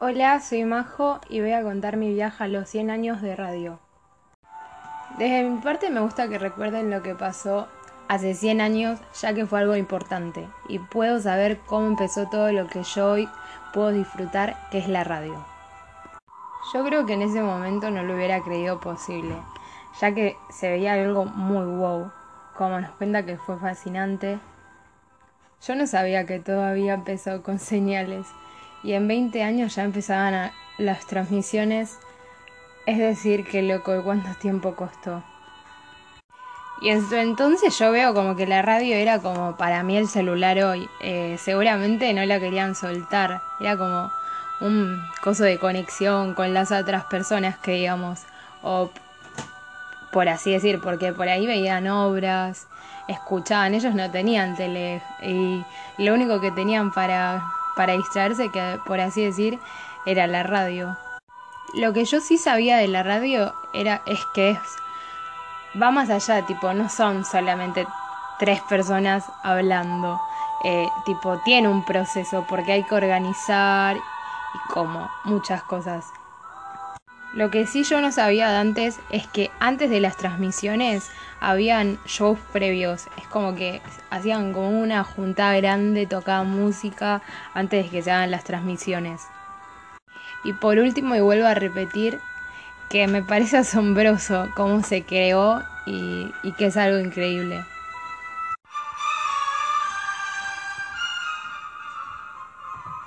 Hola, soy Majo y voy a contar mi viaje a los 100 años de radio. Desde mi parte me gusta que recuerden lo que pasó hace 100 años, ya que fue algo importante, y puedo saber cómo empezó todo lo que yo hoy puedo disfrutar, que es la radio. Yo creo que en ese momento no lo hubiera creído posible, ya que se veía algo muy wow, como nos cuenta que fue fascinante. Yo no sabía que todavía empezó con señales y en 20 años ya empezaban las transmisiones, es decir, que loco, ¿cuánto tiempo costó? Y en su entonces yo veo como que la radio era como para mí el celular hoy. Eh, seguramente no la querían soltar. Era como un coso de conexión con las otras personas que digamos. O por así decir, porque por ahí veían obras, escuchaban, ellos no tenían tele y lo único que tenían para para distraerse, que por así decir era la radio. Lo que yo sí sabía de la radio era es que va más allá, tipo, no son solamente tres personas hablando, eh, tipo, tiene un proceso porque hay que organizar y como muchas cosas. Lo que sí yo no sabía de antes es que antes de las transmisiones habían shows previos. Es como que hacían como una junta grande, tocaban música antes de que se hagan las transmisiones. Y por último, y vuelvo a repetir, que me parece asombroso cómo se creó y que es algo increíble.